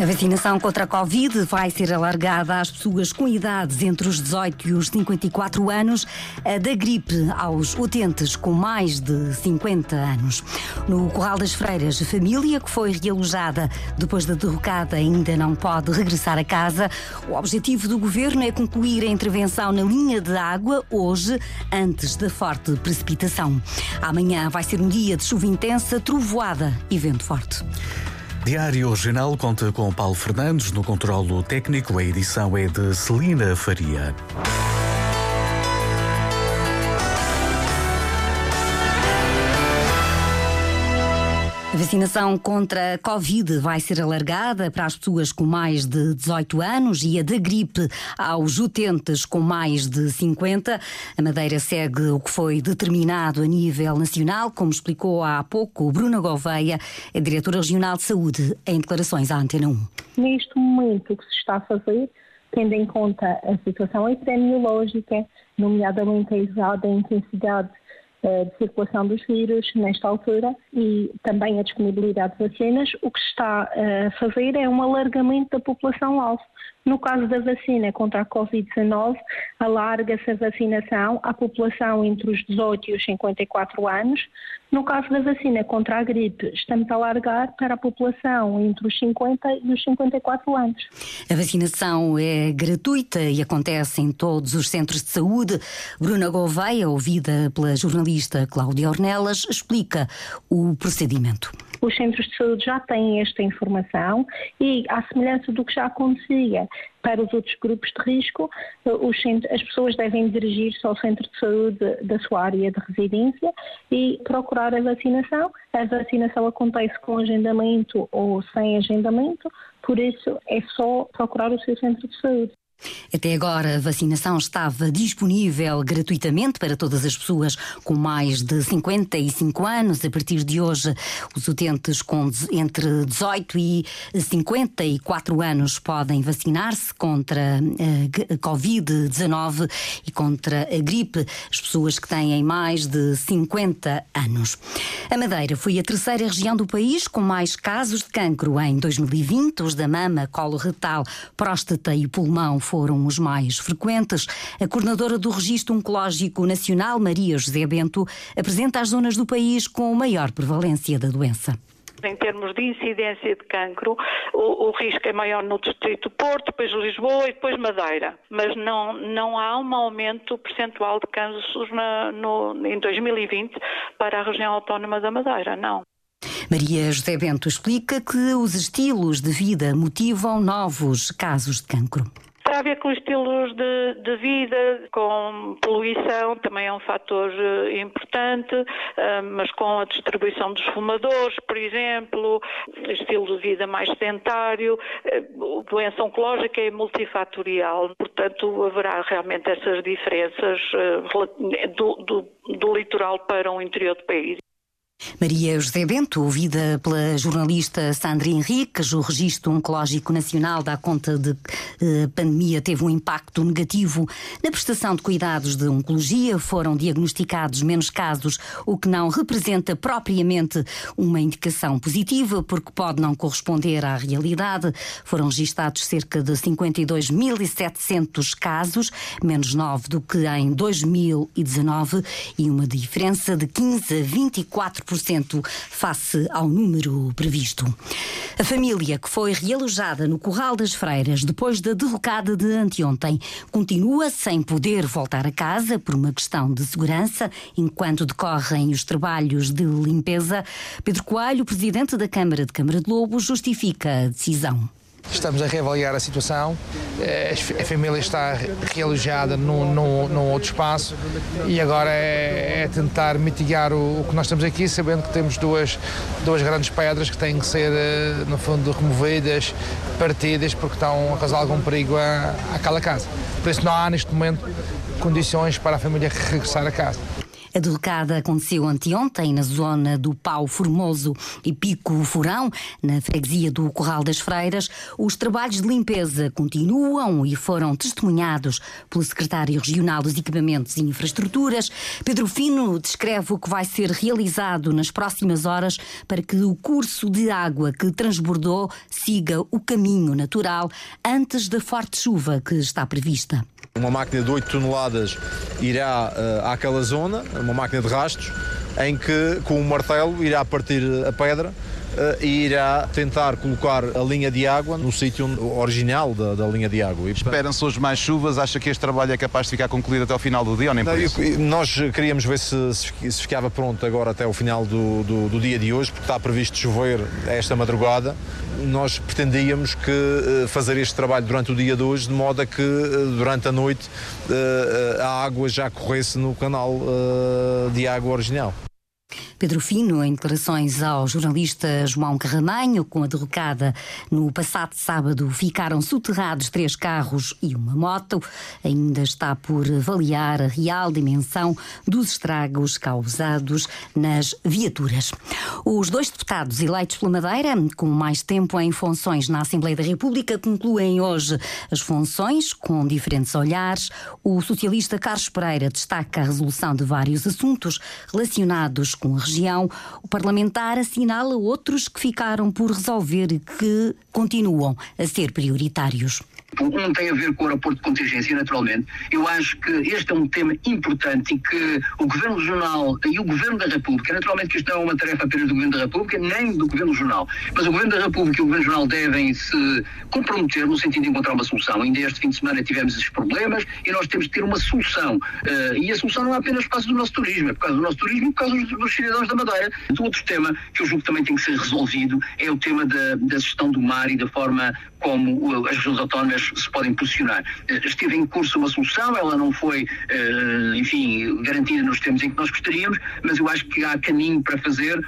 A vacinação contra a Covid vai ser alargada às pessoas com idades entre os 18 e os 54 anos, a da gripe aos utentes com mais de 50 anos. No Corral das Freiras, a família que foi realojada depois da derrocada ainda não pode regressar a casa. O objetivo do governo é concluir a intervenção na linha de água hoje, antes da forte precipitação. Amanhã vai ser um dia de chuva intensa, trovoada e vento forte. Diário Regional conta com Paulo Fernandes no controlo técnico. A edição é de Celina Faria. A vacinação contra a Covid vai ser alargada para as pessoas com mais de 18 anos e a da gripe aos utentes com mais de 50. A Madeira segue o que foi determinado a nível nacional, como explicou há pouco Bruna Gouveia, a diretora regional de saúde, em declarações à Antena 1. Neste momento, o que se está a fazer, tendo em conta a situação epidemiológica, nomeadamente a elevada intensidade de circulação dos vírus nesta altura e também a disponibilidade de vacinas, o que está eh, a fazer é um alargamento da população-alvo. No caso da vacina contra a Covid-19, alarga-se a vacinação à população entre os 18 e os 54 anos. No caso da vacina contra a gripe, estamos a alargar para a população entre os 50 e os 54 anos. A vacinação é gratuita e acontece em todos os centros de saúde. Bruna Gouveia, ouvida pela jornalista Cláudia Ornelas, explica o procedimento os centros de saúde já têm esta informação e, à semelhança do que já acontecia para os outros grupos de risco, as pessoas devem dirigir-se ao centro de saúde da sua área de residência e procurar a vacinação. A vacinação acontece com agendamento ou sem agendamento, por isso é só procurar o seu centro de saúde. Até agora, a vacinação estava disponível gratuitamente para todas as pessoas com mais de 55 anos. A partir de hoje, os utentes com entre 18 e 54 anos podem vacinar-se contra a Covid-19 e contra a gripe. As pessoas que têm mais de 50 anos. A Madeira foi a terceira região do país com mais casos de cancro em 2020. Os da mama, colo retal, próstata e pulmão foram os mais frequentes. A coordenadora do Registro Oncológico Nacional, Maria José Bento, apresenta as zonas do país com maior prevalência da doença em termos de incidência de cancro, o, o, risco é maior no Distrito Porto, depois Lisboa e depois Madeira. Mas não, não há um aumento percentual de casos na, no, em 2020 para a região autónoma da Madeira, não. Maria José Bento explica que os estilos de vida motivam novos casos de cancro. A ver com os estilos de, de, vida, com poluição, também é um fator eh, importante, uh, mas com a distribuição dos fumadores, por exemplo, estilo de vida mais sedentário, uh, doença oncológica é multifatorial, portanto haverá realmente essas diferenças do, do, do litoral para o interior do país. Maria José Bento, ouvida pela jornalista Sandra Henriques, o Registro Oncológico Nacional dá conta de que a pandemia teve um impacto negativo na prestação de cuidados de oncologia. Foram diagnosticados menos casos, o que não representa propriamente uma indicação positiva, porque pode não corresponder à realidade. Foram registados cerca de 52.700 casos, menos 9 do que em 2019, e uma diferença de 15 a 24% face ao número previsto. A família que foi realojada no Corral das Freiras depois da derrocada de anteontem continua sem poder voltar a casa por uma questão de segurança enquanto decorrem os trabalhos de limpeza. Pedro Coelho, presidente da Câmara de Câmara de Lobo, justifica a decisão. Estamos a reavaliar a situação. Eh, a família está realojada num, num, num outro espaço e agora é, é tentar mitigar o, o, que nós temos aqui, sabendo que temos duas, duas grandes pedras que têm que ser, eh, no fundo, removidas, partidas, porque estão a causar algum perigo àquela casa. Por isso, não há neste momento condições para a família regressar a casa. A derrocada aconteceu anteontem na zona do Pau Formoso e Pico Furão, na freguesia do Corral das Freiras. Os trabalhos de limpeza continuam e foram testemunhados pelo secretário regional dos Equipamentos e Infraestruturas. Pedro Fino descreve o que vai ser realizado nas próximas horas para que o curso de água que transbordou siga o caminho natural antes da forte chuva que está prevista. Uma máquina de 8 toneladas irá uh, àquela zona, uma máquina de rastros, em que com o martelo irá partir a pedra e irá tentar colocar a linha de água no sítio original da, da, linha de água. Esperam-se hoje mais chuvas? Acha que este trabalho é capaz de ficar concluído até o final do dia ou nem por isso? Nós queríamos ver se, se, ficava pronto agora até o final do, do, do, dia de hoje, porque está previsto chover esta madrugada. Nós pretendíamos que uh, fazer este trabalho durante o dia de hoje, de modo a que uh, durante a noite a água já corresse no canal de água original. Pedro Fino, em declarações ao jornalista João Carramanho, com a derrocada no passado sábado, ficaram soterrados três carros e uma moto. Ainda está por avaliar a real dimensão dos estragos causados nas viaturas. Os dois deputados eleitos pela Madeira, com mais tempo em funções na Assembleia da República, concluem hoje as funções com diferentes olhares. O socialista Carlos Pereira destaca a resolução de vários assuntos relacionados com a região, o parlamentar assinala outros que ficaram por resolver e que continuam a ser prioritários. Um tem a ver com o aeroporto de contingência, naturalmente. Eu acho que este é um tema importante e que o Governo Regional e o Governo da República, naturalmente que isto não é uma tarefa apenas do Governo da República, nem do Governo Regional, mas o Governo da República e o Governo Regional devem se comprometer no sentido de encontrar uma solução. Ainda este fim de semana tivemos esses problemas e nós temos que ter uma solução. Uh, e a solução não é apenas por causa do nosso turismo, é por causa do nosso turismo e por causa dos, dos cidadãos da Madeira. O outro tema que eu julgo que também tem que ser resolvido é o tema da, da gestão do mar e da forma como as regiões autónomas se podem posicionar. Eh, esteve em curso uma solução, ela não foi, eh, enfim, garantida nos termos em que nós gostaríamos, mas eu acho que há caminho para fazer.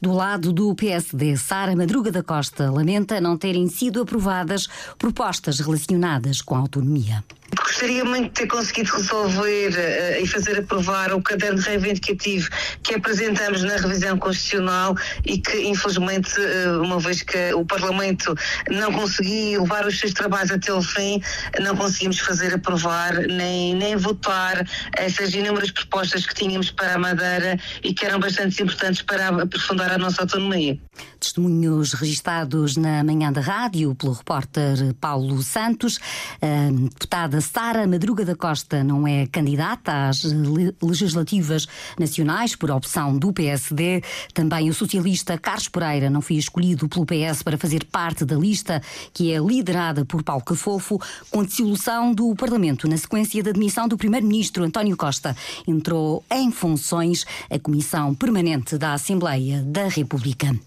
Do lado do PSD, Sara Madruga da Costa lamenta não terem sido aprovadas propostas relacionadas com a autonomia. Gostaria muito de ter conseguido resolver uh, e fazer aprovar o caderno reivindicativo que apresentamos na revisão constitucional e que, infelizmente, uh, uma vez que o Parlamento não conseguiu levar os seus trabalhos até o fim, não conseguimos fazer aprovar nem, nem votar essas inúmeras propostas que tínhamos para a Madeira e que eram bastante importantes para aprofundar a nossa autonomia. Testemunhos registados na manhã da rádio pelo repórter Paulo Santos, a deputada Sara Madruga da Costa não é candidata às legislativas nacionais por opção do PSD. Também o socialista Carlos Pereira não foi escolhido pelo PS para fazer parte da lista que é liderada por Paulo Cafofo, com dissolução do Parlamento na sequência da demissão do primeiro-ministro António Costa. Entrou em funções a Comissão Permanente da Assembleia da República.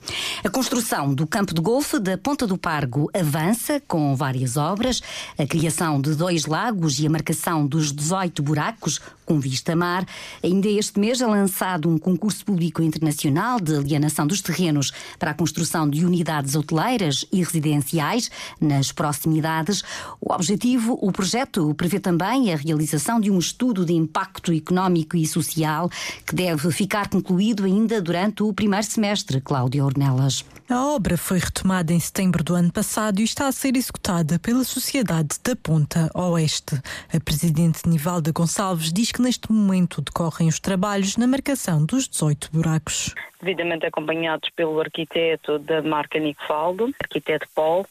A construção do campo de golfe da Ponta do Pargo avança com várias obras, a criação de dois lagos e a marcação dos 18 buracos com vista mar. Ainda este mês é lançado um concurso público internacional de alienação dos terrenos para a construção de unidades hoteleiras e residenciais nas proximidades. O objetivo, o projeto, prevê também a realização de um estudo de impacto económico e social que deve ficar concluído ainda durante o primeiro semestre, Cláudia Ornelas. A obra foi retomada em setembro do ano passado e está a ser executada pela Sociedade da Ponta Oeste. A presidente Nivalda Gonçalves diz que neste momento decorrem os trabalhos na marcação dos 18 buracos. Devidamente acompanhados pelo arquiteto da marca Nicfaldo, arquiteto Paul,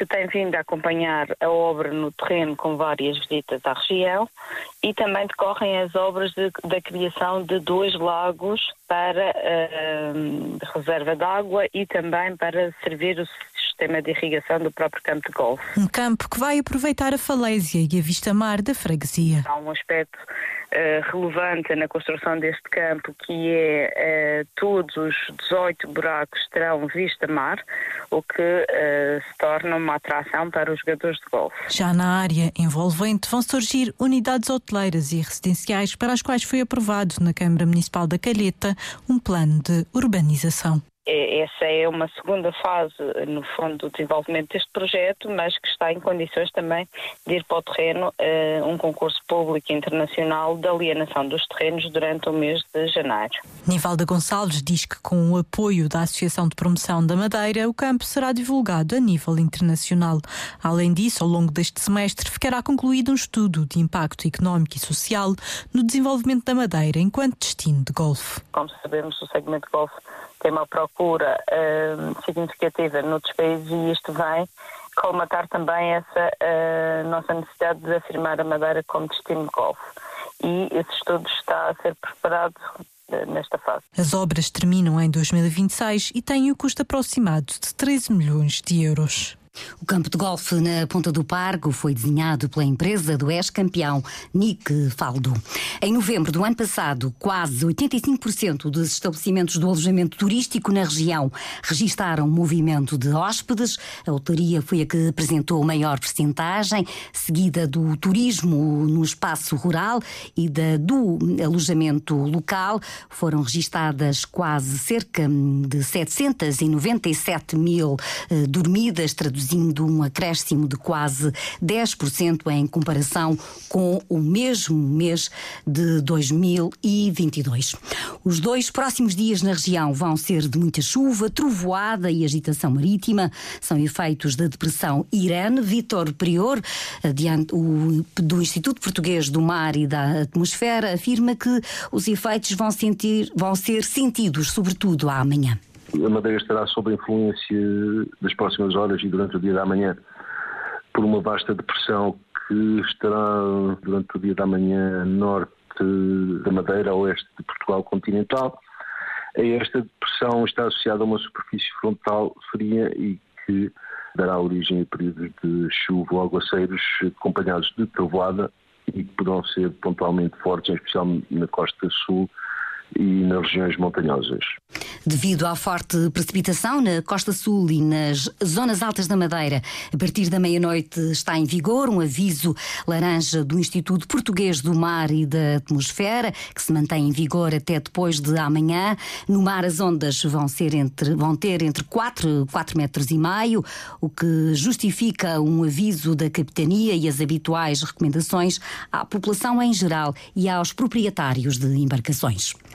que tem vindo a acompanhar a obra no terreno com várias visitas à região e também decorrem as obras de, da criação de dois lagos para uh, reserva de água e também para servir o sistema de irrigação do próprio campo de golfe. Um campo que vai aproveitar a falésia e a vista-mar da freguesia. Há um aspecto relevante na construção deste campo que é uh, todos os 18 buracos terão vista-mar, o que uh, se torna uma atração para os jogadores de golfe. Já na área envolvente vão surgir unidades hoteleiras e residenciais para as quais foi aprovado na Câmara Municipal da Calheta um plano de urbanização essa é uma segunda fase, no fundo, do desenvolvimento deste projeto, mas que está em condições também de ir para o terreno uh, um concurso público internacional de alienação dos terrenos durante o mês de janeiro. Nivalda Gonçalves diz que com o apoio da Associação de Promoção da Madeira, o campo será divulgado a nível internacional. Além disso, ao longo deste semestre, ficará concluído um estudo de impacto económico e social no desenvolvimento da Madeira enquanto destino de golfe. Como sabemos, o segmento de golfe tem uma procura uh, significativa noutros países e isto vem colmatar também essa uh, nossa necessidade de afirmar a Madeira como destino de golfe. E esse estudo está a ser preparado eh, nesta fase. As obras terminam em 2026 e têm o custo aproximado de 13 milhões de euros. O campo de golfe na Ponta do Pargo foi desenhado pela empresa do ex-campeão Nick Faldo. Em novembro do ano passado, quase 85% dos estabelecimentos do alojamento turístico na região registaram movimento de hóspedes. A autoria foi a que apresentou maior percentagem, seguida do turismo no espaço rural e da, do alojamento local. Foram registadas quase cerca de 797 mil eh, dormidas, traduzidas traduzindo um acréscimo de quase 10% em comparação com o mesmo mês de 2022. Os dois próximos dias na região vão ser de muita chuva, trovoada e agitação marítima. São efeitos da depressão Irene. Vítor Prior, adiante, o, do Instituto Português do Mar e da Atmosfera, afirma que os efeitos vão, sentir, vão ser sentidos, sobretudo amanhã a Madeira estará sob a influência das próximas horas e durante o dia da manhã por uma vasta depressão que estará durante o dia da manhã norte da Madeira, oeste de Portugal continental. A esta depressão está associada a uma superfície frontal fria e que dará origem a períodos de chuva ou aguaceiros acompanhados de trovoada e que poderão ser pontualmente fortes, em especial na costa sul e nas regiões montanhosas. Devido à forte precipitação na costa sul e nas zonas altas da Madeira, a partir da meia-noite está em vigor um aviso laranja do Instituto Português do Mar e da Atmosfera, que se mantém em vigor até depois de amanhã. No mar as ondas vão, ser entre, vão ter entre 4, 4 metros e meio, o que justifica um aviso da capitania e as habituais recomendações à população em geral e aos proprietários de embarcações.